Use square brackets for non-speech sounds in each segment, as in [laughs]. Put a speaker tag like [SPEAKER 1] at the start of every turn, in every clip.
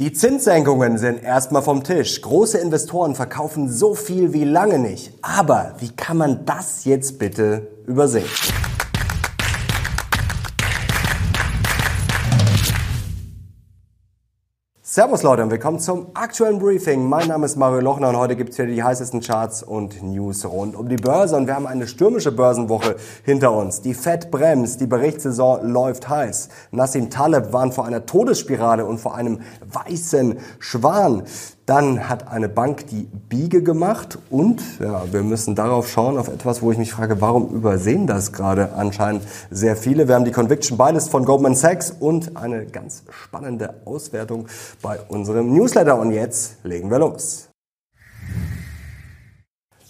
[SPEAKER 1] Die Zinssenkungen sind erstmal vom Tisch. Große Investoren verkaufen so viel wie lange nicht. Aber wie kann man das jetzt bitte übersehen? Servus Leute und willkommen zum aktuellen Briefing. Mein Name ist Mario Lochner und heute gibt es hier die heißesten Charts und News rund um die Börse. Und wir haben eine stürmische Börsenwoche hinter uns. Die Fed bremst, die Berichtssaison läuft heiß. Nassim Taleb warnt vor einer Todesspirale und vor einem weißen Schwan. Dann hat eine Bank die Biege gemacht und ja, wir müssen darauf schauen, auf etwas, wo ich mich frage, warum übersehen das gerade anscheinend sehr viele. Wir haben die Conviction beides von Goldman Sachs und eine ganz spannende Auswertung bei unserem Newsletter. Und jetzt legen wir los.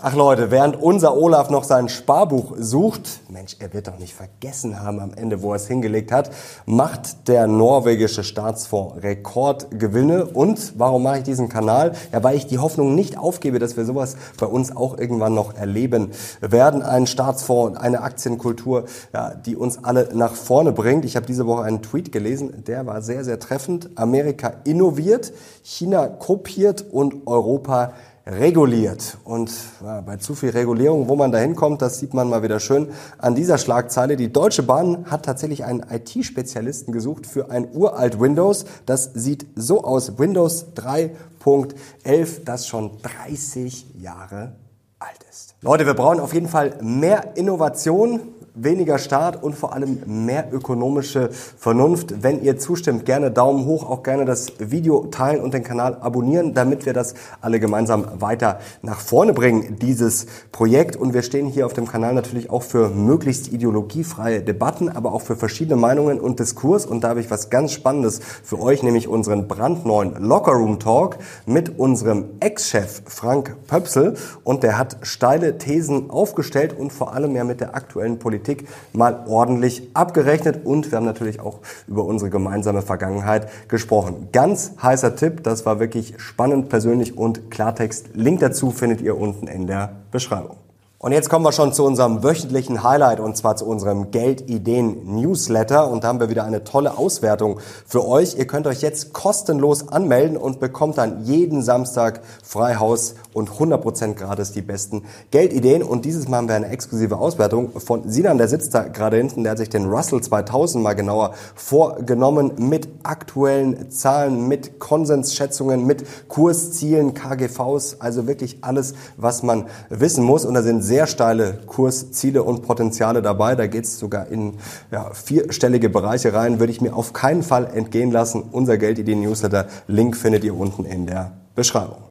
[SPEAKER 1] Ach Leute, während unser Olaf noch sein Sparbuch sucht, Mensch, er wird doch nicht vergessen haben am Ende, wo er es hingelegt hat, macht der norwegische Staatsfonds Rekordgewinne. Und warum mache ich diesen Kanal? Ja, weil ich die Hoffnung nicht aufgebe, dass wir sowas bei uns auch irgendwann noch erleben werden. Ein Staatsfonds, eine Aktienkultur, ja, die uns alle nach vorne bringt. Ich habe diese Woche einen Tweet gelesen, der war sehr, sehr treffend. Amerika innoviert, China kopiert und Europa reguliert. Und ja, bei zu viel Regulierung, wo man da hinkommt, das sieht man mal wieder schön an dieser Schlagzeile. Die Deutsche Bahn hat tatsächlich einen IT-Spezialisten gesucht für ein uralt Windows. Das sieht so aus. Windows 3.11, das schon 30 Jahre alt ist. Leute, wir brauchen auf jeden Fall mehr Innovation weniger Staat und vor allem mehr ökonomische Vernunft. Wenn ihr zustimmt, gerne Daumen hoch, auch gerne das Video teilen und den Kanal abonnieren, damit wir das alle gemeinsam weiter nach vorne bringen, dieses Projekt. Und wir stehen hier auf dem Kanal natürlich auch für möglichst ideologiefreie Debatten, aber auch für verschiedene Meinungen und Diskurs. Und da habe ich was ganz Spannendes für euch, nämlich unseren brandneuen Lockerroom Talk mit unserem Ex-Chef Frank Pöpsel. Und der hat steile Thesen aufgestellt und vor allem ja mit der aktuellen Politik Politik mal ordentlich abgerechnet und wir haben natürlich auch über unsere gemeinsame Vergangenheit gesprochen. Ganz heißer Tipp, das war wirklich spannend, persönlich und Klartext. Link dazu findet ihr unten in der Beschreibung. Und jetzt kommen wir schon zu unserem wöchentlichen Highlight und zwar zu unserem Geldideen-Newsletter. Und da haben wir wieder eine tolle Auswertung für euch. Ihr könnt euch jetzt kostenlos anmelden und bekommt dann jeden Samstag Freihaus und 100% gratis die besten Geldideen. Und dieses Mal haben wir eine exklusive Auswertung von Sinan, der sitzt da gerade hinten. Der hat sich den Russell 2000 mal genauer vorgenommen mit aktuellen Zahlen, mit Konsensschätzungen, mit Kurszielen, KGVs. Also wirklich alles, was man wissen muss. Und da sind sehr steile Kursziele und Potenziale dabei. Da geht es sogar in ja, vierstellige Bereiche rein. Würde ich mir auf keinen Fall entgehen lassen. Unser Geldideen-Newsletter, Link findet ihr unten in der Beschreibung.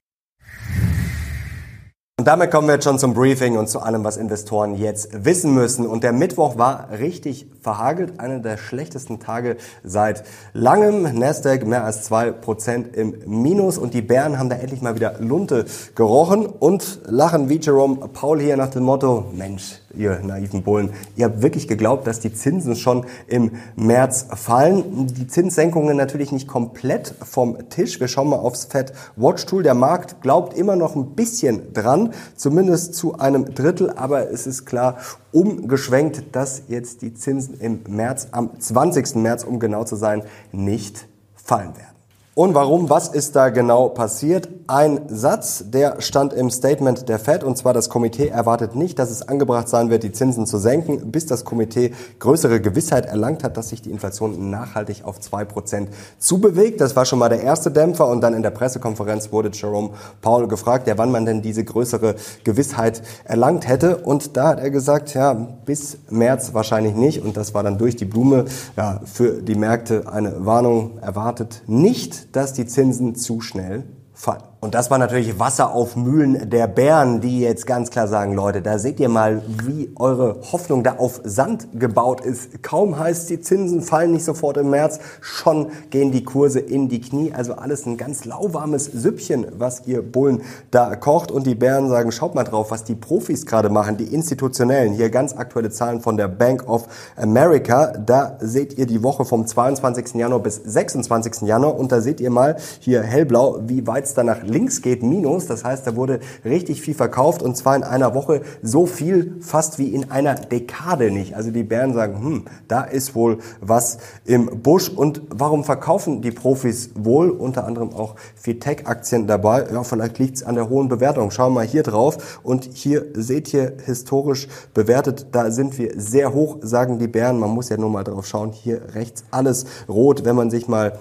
[SPEAKER 1] Und damit kommen wir jetzt schon zum Briefing und zu allem, was Investoren jetzt wissen müssen. Und der Mittwoch war richtig verhagelt, einer der schlechtesten Tage seit langem. Nasdaq mehr als zwei Prozent im Minus und die Bären haben da endlich mal wieder Lunte gerochen und lachen wie Jerome Paul hier nach dem Motto, Mensch, ihr naiven Bullen. Ihr habt wirklich geglaubt, dass die Zinsen schon im März fallen. Die Zinssenkungen natürlich nicht komplett vom Tisch. Wir schauen mal aufs Fed Watch Tool. Der Markt glaubt immer noch ein bisschen dran, zumindest zu einem Drittel, aber es ist klar umgeschwenkt, dass jetzt die Zinsen im März, am 20. März, um genau zu sein, nicht fallen werden. Und warum? Was ist da genau passiert? Ein Satz, der stand im Statement der Fed, und zwar das Komitee erwartet nicht, dass es angebracht sein wird, die Zinsen zu senken, bis das Komitee größere Gewissheit erlangt hat, dass sich die Inflation nachhaltig auf zwei Prozent zubewegt. Das war schon mal der erste Dämpfer. Und dann in der Pressekonferenz wurde Jerome Powell gefragt, ja, wann man denn diese größere Gewissheit erlangt hätte. Und da hat er gesagt, ja, bis März wahrscheinlich nicht. Und das war dann durch die Blume ja, für die Märkte eine Warnung erwartet nicht dass die Zinsen zu schnell fallen. Und das war natürlich Wasser auf Mühlen der Bären, die jetzt ganz klar sagen, Leute, da seht ihr mal, wie eure Hoffnung da auf Sand gebaut ist. Kaum heißt, die Zinsen fallen nicht sofort im März, schon gehen die Kurse in die Knie. Also alles ein ganz lauwarmes Süppchen, was ihr Bullen da kocht. Und die Bären sagen, schaut mal drauf, was die Profis gerade machen, die institutionellen. Hier ganz aktuelle Zahlen von der Bank of America. Da seht ihr die Woche vom 22. Januar bis 26. Januar. Und da seht ihr mal hier hellblau, wie weit es danach links geht, minus. Das heißt, da wurde richtig viel verkauft und zwar in einer Woche so viel fast wie in einer Dekade nicht. Also die Bären sagen, hm, da ist wohl was im Busch. Und warum verkaufen die Profis wohl? Unter anderem auch viel Tech-Aktien dabei. Ja, vielleicht liegt es an der hohen Bewertung. Schauen wir mal hier drauf. Und hier seht ihr historisch bewertet, da sind wir sehr hoch, sagen die Bären. Man muss ja nur mal drauf schauen. Hier rechts alles rot. Wenn man sich mal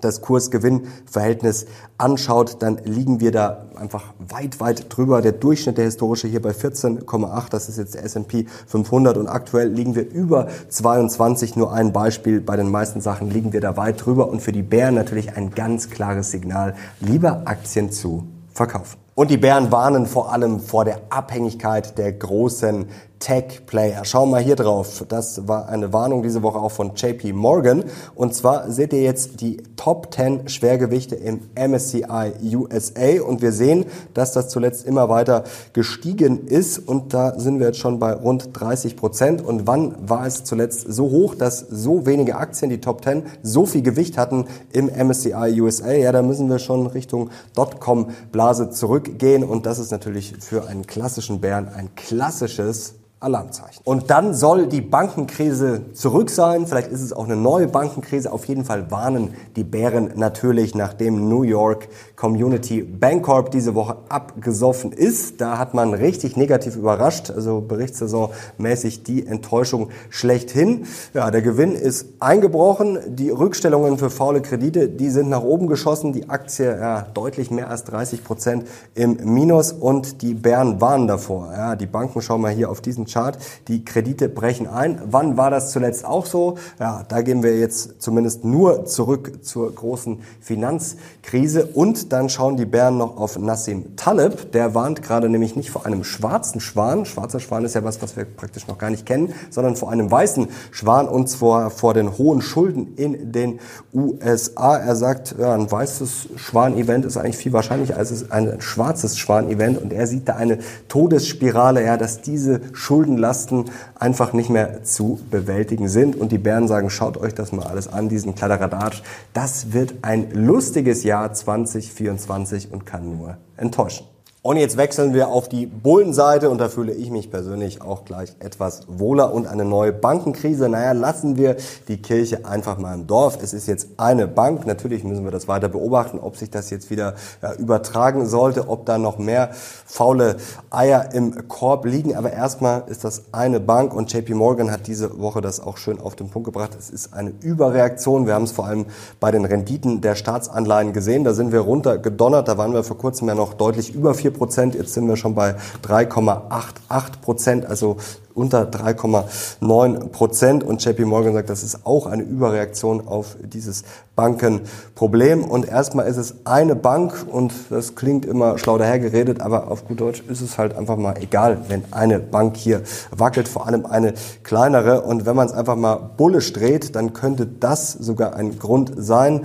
[SPEAKER 1] das Kurs-Gewinn-Verhältnis anschaut, dann liegen wir da einfach weit, weit drüber. Der Durchschnitt der historische hier bei 14,8, das ist jetzt der S&P 500 und aktuell liegen wir über 22. Nur ein Beispiel, bei den meisten Sachen liegen wir da weit drüber und für die Bären natürlich ein ganz klares Signal, lieber Aktien zu verkaufen. Und die Bären warnen vor allem vor der Abhängigkeit der großen Tech-Player. Schauen wir mal hier drauf. Das war eine Warnung diese Woche auch von JP Morgan. Und zwar seht ihr jetzt die Top 10 Schwergewichte im MSCI USA. Und wir sehen, dass das zuletzt immer weiter gestiegen ist. Und da sind wir jetzt schon bei rund 30 Prozent. Und wann war es zuletzt so hoch, dass so wenige Aktien, die Top 10, so viel Gewicht hatten im MSCI USA? Ja, da müssen wir schon Richtung Dotcom-Blase zurückgehen. Und das ist natürlich für einen klassischen Bären ein klassisches Alarmzeichen. Und dann soll die Bankenkrise zurück sein. Vielleicht ist es auch eine neue Bankenkrise. Auf jeden Fall warnen die Bären natürlich, nachdem New York Community Bancorp diese Woche abgesoffen ist. Da hat man richtig negativ überrascht. Also Berichtssaison mäßig die Enttäuschung schlechthin. Ja, der Gewinn ist eingebrochen. Die Rückstellungen für faule Kredite, die sind nach oben geschossen. Die Aktie ja, deutlich mehr als 30 Prozent im Minus und die Bären warnen davor. Ja, die Banken schauen wir hier auf diesen Chart. Die Kredite brechen ein. Wann war das zuletzt auch so? Ja, da gehen wir jetzt zumindest nur zurück zur großen Finanzkrise. Und dann schauen die Bären noch auf Nassim Taleb. Der warnt gerade nämlich nicht vor einem schwarzen Schwan. Schwarzer Schwan ist ja was, was wir praktisch noch gar nicht kennen, sondern vor einem weißen Schwan und zwar vor den hohen Schulden in den USA. Er sagt, ja, ein weißes Schwan-Event ist eigentlich viel wahrscheinlicher als ein schwarzes Schwan-Event und er sieht da eine Todesspirale, ja, dass diese Schulden Schuldenlasten einfach nicht mehr zu bewältigen sind. Und die Bären sagen, schaut euch das mal alles an, diesen Kladderadatsch. Das wird ein lustiges Jahr 2024 und kann nur enttäuschen. Und jetzt wechseln wir auf die Bullenseite und da fühle ich mich persönlich auch gleich etwas wohler und eine neue Bankenkrise. Naja, lassen wir die Kirche einfach mal im Dorf. Es ist jetzt eine Bank. Natürlich müssen wir das weiter beobachten, ob sich das jetzt wieder ja, übertragen sollte, ob da noch mehr faule Eier im Korb liegen. Aber erstmal ist das eine Bank und JP Morgan hat diese Woche das auch schön auf den Punkt gebracht. Es ist eine Überreaktion. Wir haben es vor allem bei den Renditen der Staatsanleihen gesehen. Da sind wir runtergedonnert. Da waren wir vor kurzem ja noch deutlich über vier Prozent. Jetzt sind wir schon bei 3,88 Prozent, also unter 3,9 Prozent. Und JP Morgan sagt, das ist auch eine Überreaktion auf dieses Bankenproblem. Und erstmal ist es eine Bank und das klingt immer schlau dahergeredet, aber auf gut Deutsch ist es halt einfach mal egal, wenn eine Bank hier wackelt, vor allem eine kleinere. Und wenn man es einfach mal bullisch dreht, dann könnte das sogar ein Grund sein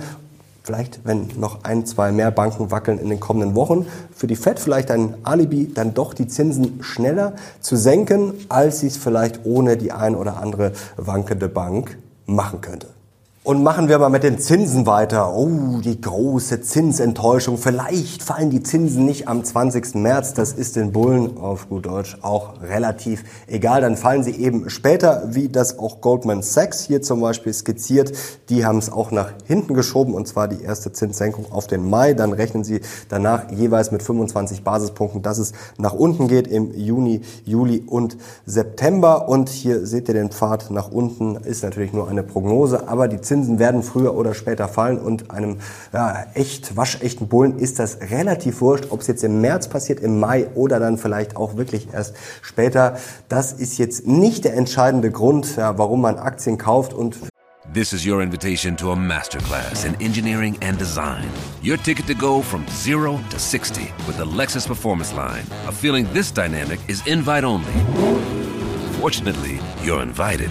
[SPEAKER 1] vielleicht, wenn noch ein, zwei mehr Banken wackeln in den kommenden Wochen, für die Fed vielleicht ein Alibi, dann doch die Zinsen schneller zu senken, als sie es vielleicht ohne die ein oder andere wankende Bank machen könnte. Und machen wir mal mit den Zinsen weiter. Oh, die große Zinsenttäuschung. Vielleicht fallen die Zinsen nicht am 20. März. Das ist den Bullen auf gut Deutsch auch relativ egal. Dann fallen sie eben später, wie das auch Goldman Sachs hier zum Beispiel skizziert. Die haben es auch nach hinten geschoben und zwar die erste Zinssenkung auf den Mai. Dann rechnen sie danach jeweils mit 25 Basispunkten, dass es nach unten geht im Juni, Juli und September. Und hier seht ihr den Pfad nach unten. Ist natürlich nur eine Prognose, aber die Zinsen Zinsen werden früher oder später fallen und einem ja, echt waschechten Bullen ist das relativ wurscht, ob es jetzt im März passiert, im Mai oder dann vielleicht auch wirklich erst später. Das ist jetzt nicht der entscheidende Grund, ja, warum man Aktien kauft und
[SPEAKER 2] This is your invitation to a masterclass in engineering and design. Your ticket to go from zero to 60 with the Lexus Performance Line. A feeling this dynamic is invite only. Fortunately, you're invited.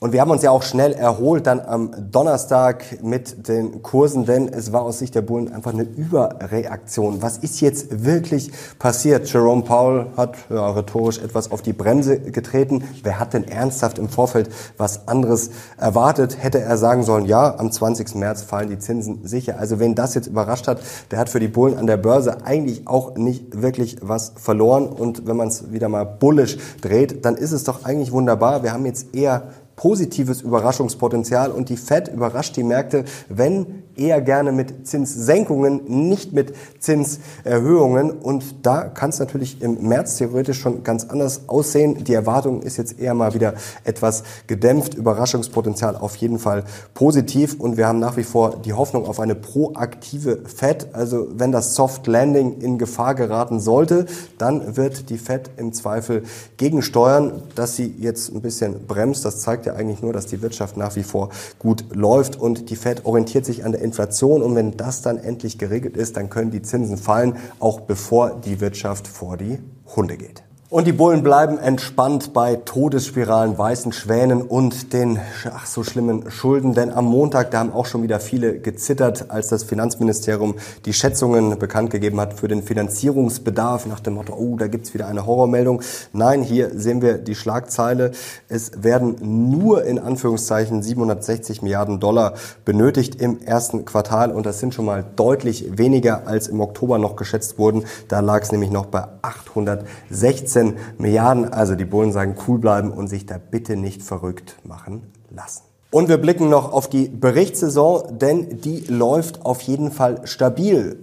[SPEAKER 1] Und wir haben uns ja auch schnell erholt dann am Donnerstag mit den Kursen, denn es war aus Sicht der Bullen einfach eine Überreaktion. Was ist jetzt wirklich passiert? Jerome Powell hat ja, rhetorisch etwas auf die Bremse getreten. Wer hat denn ernsthaft im Vorfeld was anderes erwartet? Hätte er sagen sollen, ja, am 20. März fallen die Zinsen sicher. Also wen das jetzt überrascht hat, der hat für die Bullen an der Börse eigentlich auch nicht wirklich was verloren. Und wenn man es wieder mal bullish dreht, dann ist es doch eigentlich wunderbar. Wir haben jetzt eher positives Überraschungspotenzial und die Fed überrascht die Märkte, wenn eher gerne mit Zinssenkungen, nicht mit Zinserhöhungen. Und da kann es natürlich im März theoretisch schon ganz anders aussehen. Die Erwartung ist jetzt eher mal wieder etwas gedämpft. Überraschungspotenzial auf jeden Fall positiv. Und wir haben nach wie vor die Hoffnung auf eine proaktive Fed. Also wenn das Soft Landing in Gefahr geraten sollte, dann wird die Fed im Zweifel gegensteuern, dass sie jetzt ein bisschen bremst. Das zeigt ja eigentlich nur, dass die Wirtschaft nach wie vor gut läuft und die Fed orientiert sich an der Inflation und wenn das dann endlich geregelt ist, dann können die Zinsen fallen, auch bevor die Wirtschaft vor die Hunde geht. Und die Bullen bleiben entspannt bei Todesspiralen, weißen Schwänen und den ach so schlimmen Schulden. Denn am Montag, da haben auch schon wieder viele gezittert, als das Finanzministerium die Schätzungen bekannt gegeben hat für den Finanzierungsbedarf nach dem Motto, oh, da gibt's wieder eine Horrormeldung. Nein, hier sehen wir die Schlagzeile. Es werden nur in Anführungszeichen 760 Milliarden Dollar benötigt im ersten Quartal. Und das sind schon mal deutlich weniger, als im Oktober noch geschätzt wurden. Da lag es nämlich noch bei 816 15 Milliarden. Also die Bullen sagen, cool bleiben und sich da bitte nicht verrückt machen lassen. Und wir blicken noch auf die Berichtssaison, denn die läuft auf jeden Fall stabil.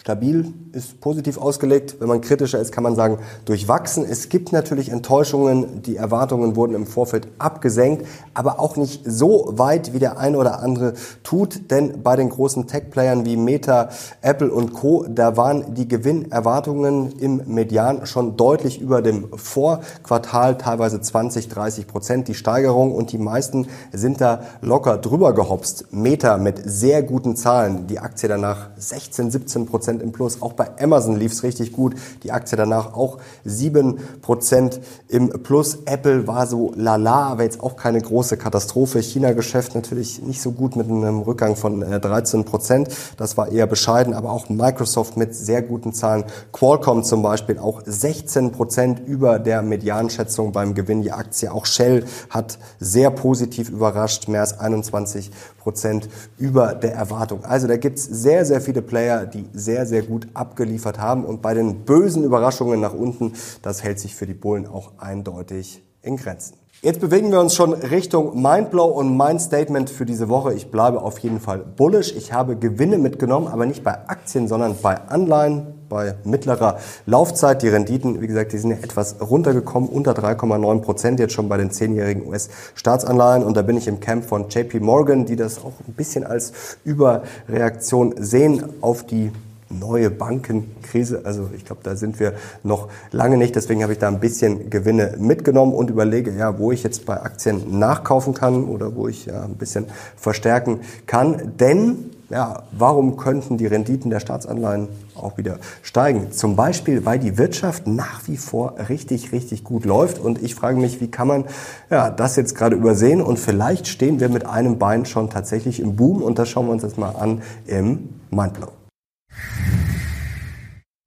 [SPEAKER 1] Stabil ist positiv ausgelegt. Wenn man kritischer ist, kann man sagen, durchwachsen. Es gibt natürlich Enttäuschungen. Die Erwartungen wurden im Vorfeld abgesenkt, aber auch nicht so weit, wie der ein oder andere tut. Denn bei den großen Tech-Playern wie Meta, Apple und Co., da waren die Gewinnerwartungen im Median schon deutlich über dem Vorquartal, teilweise 20, 30 Prozent die Steigerung. Und die meisten sind da locker drüber gehopst. Meta mit sehr guten Zahlen. Die Aktie danach 16, 17 Prozent im Plus. Auch bei Amazon lief es richtig gut. Die Aktie danach auch 7% im Plus. Apple war so lala, aber jetzt auch keine große Katastrophe. China-Geschäft natürlich nicht so gut mit einem Rückgang von 13%. Äh, das war eher bescheiden, aber auch Microsoft mit sehr guten Zahlen. Qualcomm zum Beispiel auch 16% über der Medianschätzung beim Gewinn. Die Aktie auch Shell hat sehr positiv überrascht, mehr als 21 Prozent über der Erwartung. Also da gibt's sehr, sehr viele Player, die sehr, sehr gut abgeliefert haben. Und bei den bösen Überraschungen nach unten, das hält sich für die Bullen auch eindeutig in Grenzen. Jetzt bewegen wir uns schon Richtung Mindblow und mein Statement für diese Woche. Ich bleibe auf jeden Fall bullish. Ich habe Gewinne mitgenommen, aber nicht bei Aktien, sondern bei Anleihen, bei mittlerer Laufzeit. Die Renditen, wie gesagt, die sind ja etwas runtergekommen, unter 3,9 Prozent jetzt schon bei den zehnjährigen US-Staatsanleihen. Und da bin ich im Camp von JP Morgan, die das auch ein bisschen als Überreaktion sehen auf die neue Bankenkrise. Also ich glaube, da sind wir noch lange nicht. Deswegen habe ich da ein bisschen Gewinne mitgenommen und überlege, ja, wo ich jetzt bei Aktien nachkaufen kann oder wo ich ja ein bisschen verstärken kann. Denn ja, warum könnten die Renditen der Staatsanleihen auch wieder steigen? Zum Beispiel, weil die Wirtschaft nach wie vor richtig, richtig gut läuft. Und ich frage mich, wie kann man ja, das jetzt gerade übersehen? Und vielleicht stehen wir mit einem Bein schon tatsächlich im Boom. Und das schauen wir uns jetzt mal an im Mindblow. you [laughs]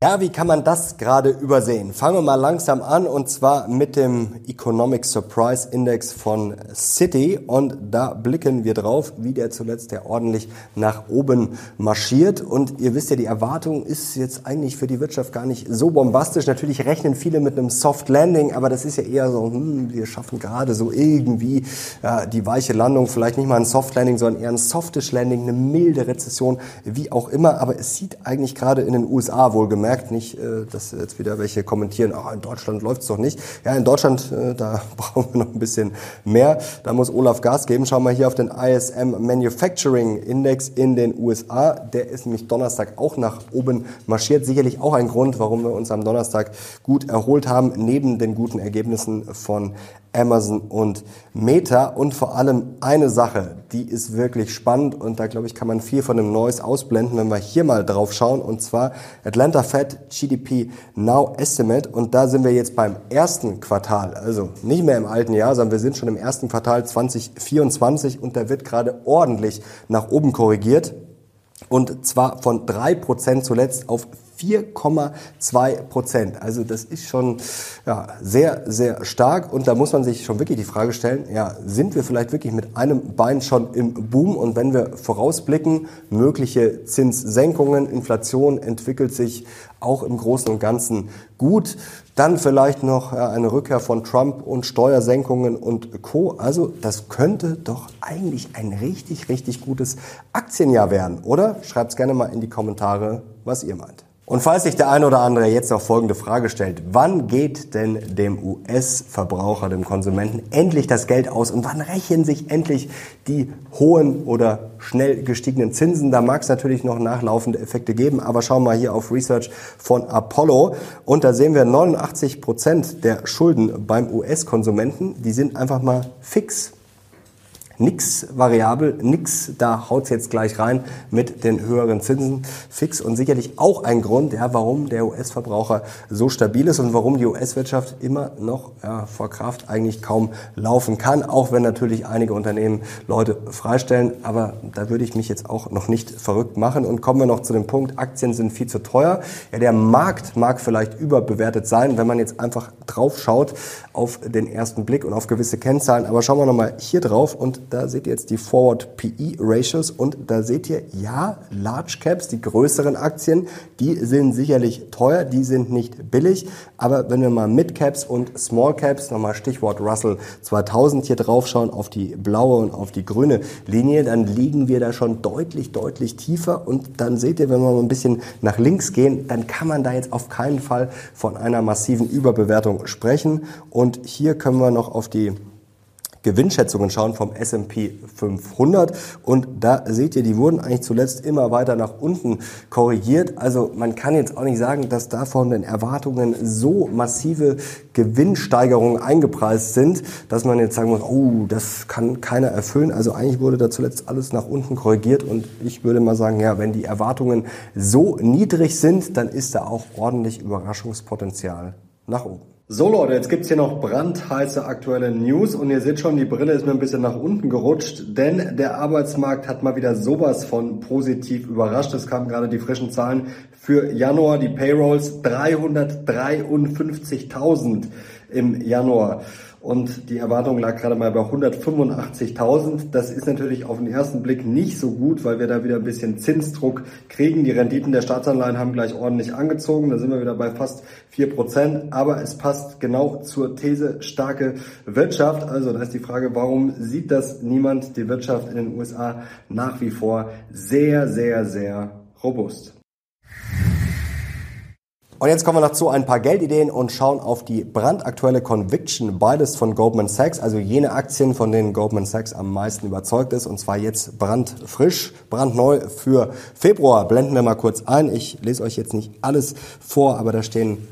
[SPEAKER 1] Ja, wie kann man das gerade übersehen? Fangen wir mal langsam an und zwar mit dem Economic Surprise Index von City und da blicken wir drauf, wie der zuletzt der ordentlich nach oben marschiert und ihr wisst ja, die Erwartung ist jetzt eigentlich für die Wirtschaft gar nicht so bombastisch. Natürlich rechnen viele mit einem Soft Landing, aber das ist ja eher so, hm, wir schaffen gerade so irgendwie ja, die weiche Landung, vielleicht nicht mal ein Soft Landing, sondern eher ein softish Landing, eine milde Rezession, wie auch immer, aber es sieht eigentlich gerade in den USA wohlgemerkt merkt nicht, äh, dass jetzt wieder welche kommentieren, ah, in Deutschland läuft's doch nicht. Ja, in Deutschland, äh, da [laughs] brauchen wir noch ein bisschen mehr. Da muss Olaf Gas geben. Schauen wir hier auf den ISM Manufacturing Index in den USA. Der ist nämlich Donnerstag auch nach oben marschiert. Sicherlich auch ein Grund, warum wir uns am Donnerstag gut erholt haben, neben den guten Ergebnissen von Amazon und Meta. Und vor allem eine Sache, die ist wirklich spannend und da glaube ich, kann man viel von dem Noise ausblenden, wenn wir hier mal drauf schauen. Und zwar Atlanta Fed GDP Now Estimate. Und da sind wir jetzt beim ersten Quartal, also nicht mehr im alten Jahr, sondern wir sind schon im ersten Quartal 2024 und da wird gerade ordentlich nach oben korrigiert. Und zwar von drei Prozent zuletzt auf 4,2 Prozent. Also das ist schon ja, sehr, sehr stark. Und da muss man sich schon wirklich die Frage stellen, ja, sind wir vielleicht wirklich mit einem Bein schon im Boom? Und wenn wir vorausblicken, mögliche Zinssenkungen, Inflation entwickelt sich auch im Großen und Ganzen gut. Dann vielleicht noch eine Rückkehr von Trump und Steuersenkungen und Co. Also das könnte doch eigentlich ein richtig, richtig gutes Aktienjahr werden, oder? Schreibt's gerne mal in die Kommentare, was ihr meint. Und falls sich der eine oder andere jetzt noch folgende Frage stellt, wann geht denn dem US-Verbraucher, dem Konsumenten endlich das Geld aus und wann rächen sich endlich die hohen oder schnell gestiegenen Zinsen? Da mag es natürlich noch nachlaufende Effekte geben, aber schauen wir mal hier auf Research von Apollo und da sehen wir 89 Prozent der Schulden beim US-Konsumenten, die sind einfach mal fix nix variabel, nix, da haut's jetzt gleich rein mit den höheren Zinsen. Fix und sicherlich auch ein Grund, ja, warum der US-Verbraucher so stabil ist und warum die US-Wirtschaft immer noch ja, vor Kraft eigentlich kaum laufen kann, auch wenn natürlich einige Unternehmen Leute freistellen, aber da würde ich mich jetzt auch noch nicht verrückt machen. Und kommen wir noch zu dem Punkt, Aktien sind viel zu teuer. Ja, der Markt mag vielleicht überbewertet sein, wenn man jetzt einfach drauf schaut auf den ersten Blick und auf gewisse Kennzahlen, aber schauen wir nochmal hier drauf und da seht ihr jetzt die Forward PE Ratios und da seht ihr, ja, Large Caps, die größeren Aktien, die sind sicherlich teuer, die sind nicht billig. Aber wenn wir mal Mid Caps und Small Caps, nochmal Stichwort Russell 2000 hier drauf schauen, auf die blaue und auf die grüne Linie, dann liegen wir da schon deutlich, deutlich tiefer. Und dann seht ihr, wenn wir mal ein bisschen nach links gehen, dann kann man da jetzt auf keinen Fall von einer massiven Überbewertung sprechen. Und hier können wir noch auf die Gewinnschätzungen schauen vom S&P 500 und da seht ihr, die wurden eigentlich zuletzt immer weiter nach unten korrigiert. Also man kann jetzt auch nicht sagen, dass da von den Erwartungen so massive Gewinnsteigerungen eingepreist sind, dass man jetzt sagen muss, oh, das kann keiner erfüllen. Also eigentlich wurde da zuletzt alles nach unten korrigiert und ich würde mal sagen, ja, wenn die Erwartungen so niedrig sind, dann ist da auch ordentlich Überraschungspotenzial nach oben. So Leute, jetzt gibt's hier noch brandheiße aktuelle News und ihr seht schon, die Brille ist mir ein bisschen nach unten gerutscht, denn der Arbeitsmarkt hat mal wieder sowas von positiv überrascht. Es kamen gerade die frischen Zahlen für Januar, die Payrolls 353.000 im Januar und die Erwartung lag gerade mal bei 185.000. Das ist natürlich auf den ersten Blick nicht so gut, weil wir da wieder ein bisschen Zinsdruck kriegen. Die Renditen der Staatsanleihen haben gleich ordentlich angezogen. Da sind wir wieder bei fast 4%. Aber es passt genau zur These starke Wirtschaft. Also da ist die Frage, warum sieht das niemand? Die Wirtschaft in den USA nach wie vor sehr, sehr, sehr robust. Und jetzt kommen wir noch zu ein paar Geldideen und schauen auf die brandaktuelle Conviction, beides von Goldman Sachs, also jene Aktien, von denen Goldman Sachs am meisten überzeugt ist, und zwar jetzt brandfrisch, brandneu für Februar. Blenden wir mal kurz ein. Ich lese euch jetzt nicht alles vor, aber da stehen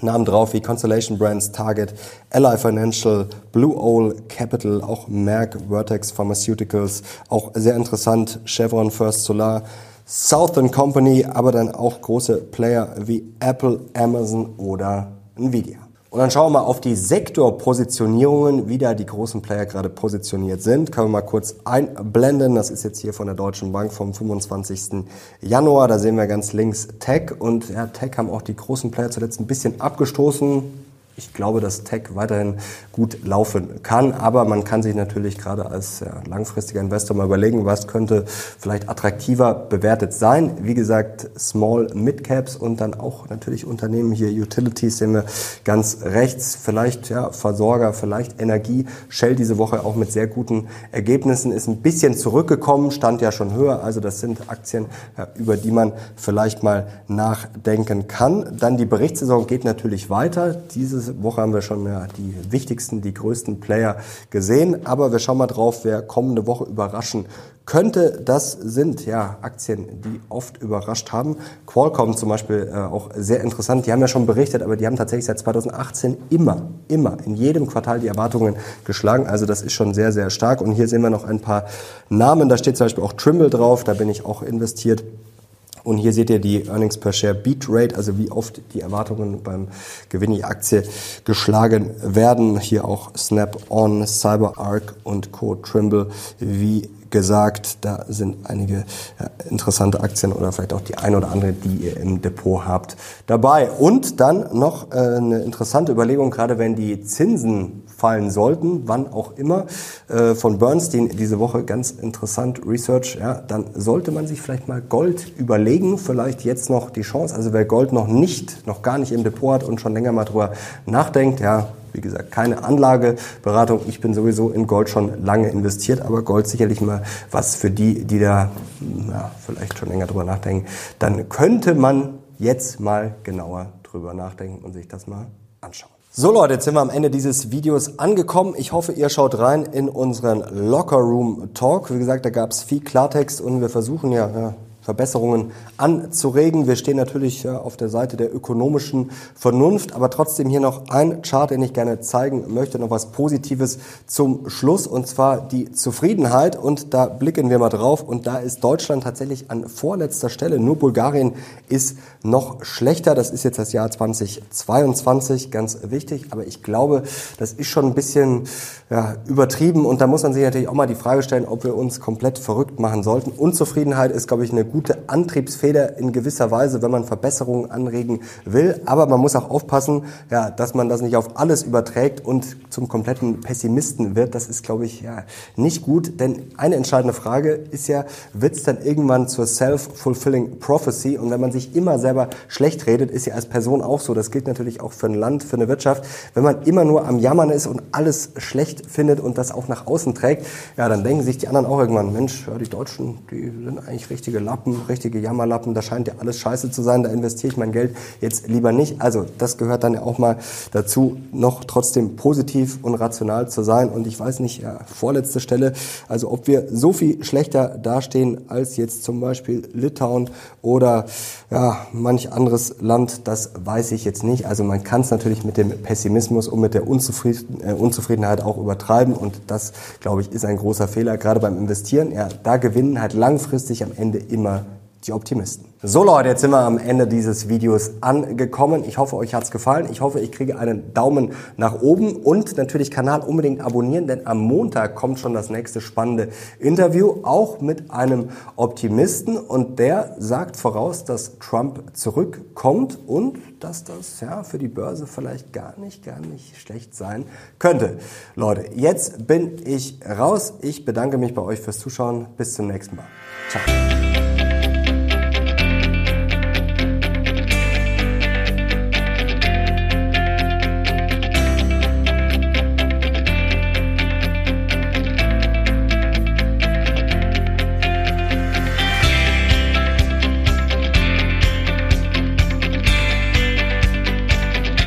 [SPEAKER 1] Namen drauf wie Constellation Brands, Target, Ally Financial, Blue Owl Capital, auch Merck, Vertex Pharmaceuticals, auch sehr interessant, Chevron First Solar, Southern Company, aber dann auch große Player wie Apple, Amazon oder Nvidia. Und dann schauen wir mal auf die Sektorpositionierungen, wie da die großen Player gerade positioniert sind. Können wir mal kurz einblenden. Das ist jetzt hier von der Deutschen Bank vom 25. Januar. Da sehen wir ganz links Tech. Und ja, Tech haben auch die großen Player zuletzt ein bisschen abgestoßen ich glaube, dass Tech weiterhin gut laufen kann, aber man kann sich natürlich gerade als ja, langfristiger Investor mal überlegen, was könnte vielleicht attraktiver bewertet sein. Wie gesagt, Small Mid Caps und dann auch natürlich Unternehmen hier Utilities sehen wir ganz rechts, vielleicht ja Versorger, vielleicht Energie. Shell diese Woche auch mit sehr guten Ergebnissen ist ein bisschen zurückgekommen, stand ja schon höher, also das sind Aktien, ja, über die man vielleicht mal nachdenken kann. Dann die Berichtssaison geht natürlich weiter. Dieses Woche haben wir schon ja, die wichtigsten, die größten Player gesehen. Aber wir schauen mal drauf, wer kommende Woche überraschen könnte. Das sind ja Aktien, die oft überrascht haben. Qualcomm zum Beispiel äh, auch sehr interessant. Die haben ja schon berichtet, aber die haben tatsächlich seit 2018 immer, immer in jedem Quartal die Erwartungen geschlagen. Also das ist schon sehr, sehr stark. Und hier sehen wir noch ein paar Namen. Da steht zum Beispiel auch Trimble drauf. Da bin ich auch investiert. Und hier seht ihr die Earnings per Share Beat Rate, also wie oft die Erwartungen beim Gewinn die Aktie geschlagen werden. Hier auch Snap-on, CyberArk und Co. Trimble, wie gesagt, da sind einige interessante Aktien oder vielleicht auch die eine oder andere, die ihr im Depot habt, dabei. Und dann noch äh, eine interessante Überlegung, gerade wenn die Zinsen fallen sollten, wann auch immer, äh, von Bernstein diese Woche ganz interessant Research, ja, dann sollte man sich vielleicht mal Gold überlegen, vielleicht jetzt noch die Chance, also wer Gold noch nicht, noch gar nicht im Depot hat und schon länger mal drüber nachdenkt, ja, wie gesagt, keine Anlageberatung. Ich bin sowieso in Gold schon lange investiert, aber Gold sicherlich mal was für die, die da ja, vielleicht schon länger drüber nachdenken. Dann könnte man jetzt mal genauer drüber nachdenken und sich das mal anschauen. So Leute, jetzt sind wir am Ende dieses Videos angekommen. Ich hoffe, ihr schaut rein in unseren Locker Room Talk. Wie gesagt, da gab es viel Klartext und wir versuchen ja, ja Verbesserungen anzuregen. Wir stehen natürlich auf der Seite der ökonomischen Vernunft, aber trotzdem hier noch ein Chart, den ich gerne zeigen möchte, noch was Positives zum Schluss und zwar die Zufriedenheit und da blicken wir mal drauf und da ist Deutschland tatsächlich an vorletzter Stelle. Nur Bulgarien ist noch schlechter. Das ist jetzt das Jahr 2022, ganz wichtig, aber ich glaube, das ist schon ein bisschen ja, übertrieben und da muss man sich natürlich auch mal die Frage stellen, ob wir uns komplett verrückt machen sollten. Unzufriedenheit ist, glaube ich, eine gute Antriebsfeder in gewisser Weise, wenn man Verbesserungen anregen will. Aber man muss auch aufpassen, ja, dass man das nicht auf alles überträgt und zum kompletten Pessimisten wird. Das ist, glaube ich, ja, nicht gut. Denn eine entscheidende Frage ist ja, wird es dann irgendwann zur self-fulfilling prophecy? Und wenn man sich immer selber schlecht redet, ist ja als Person auch so. Das gilt natürlich auch für ein Land, für eine Wirtschaft. Wenn man immer nur am Jammern ist und alles schlecht findet und das auch nach außen trägt, ja, dann denken sich die anderen auch irgendwann, Mensch, ja, die Deutschen, die sind eigentlich richtige Lappen, richtige Jammerlappen, da scheint ja alles scheiße zu sein, da investiere ich mein Geld jetzt lieber nicht. Also das gehört dann ja auch mal dazu, noch trotzdem positiv und rational zu sein. Und ich weiß nicht, ja, vorletzte Stelle, also ob wir so viel schlechter dastehen als jetzt zum Beispiel Litauen oder ja, manch anderes Land, das weiß ich jetzt nicht. Also man kann es natürlich mit dem Pessimismus und mit der Unzufrieden, äh, Unzufriedenheit auch übertreiben und das, glaube ich, ist ein großer Fehler, gerade beim Investieren. Ja, da gewinnen halt langfristig am Ende immer die Optimisten. So Leute, jetzt sind wir am Ende dieses Videos angekommen. Ich hoffe, euch hat's gefallen. Ich hoffe, ich kriege einen Daumen nach oben und natürlich Kanal unbedingt abonnieren, denn am Montag kommt schon das nächste spannende Interview, auch mit einem Optimisten und der sagt voraus, dass Trump zurückkommt und dass das ja für die Börse vielleicht gar nicht, gar nicht schlecht sein könnte. Leute, jetzt bin ich raus. Ich bedanke mich bei euch fürs Zuschauen. Bis zum nächsten Mal. Ciao.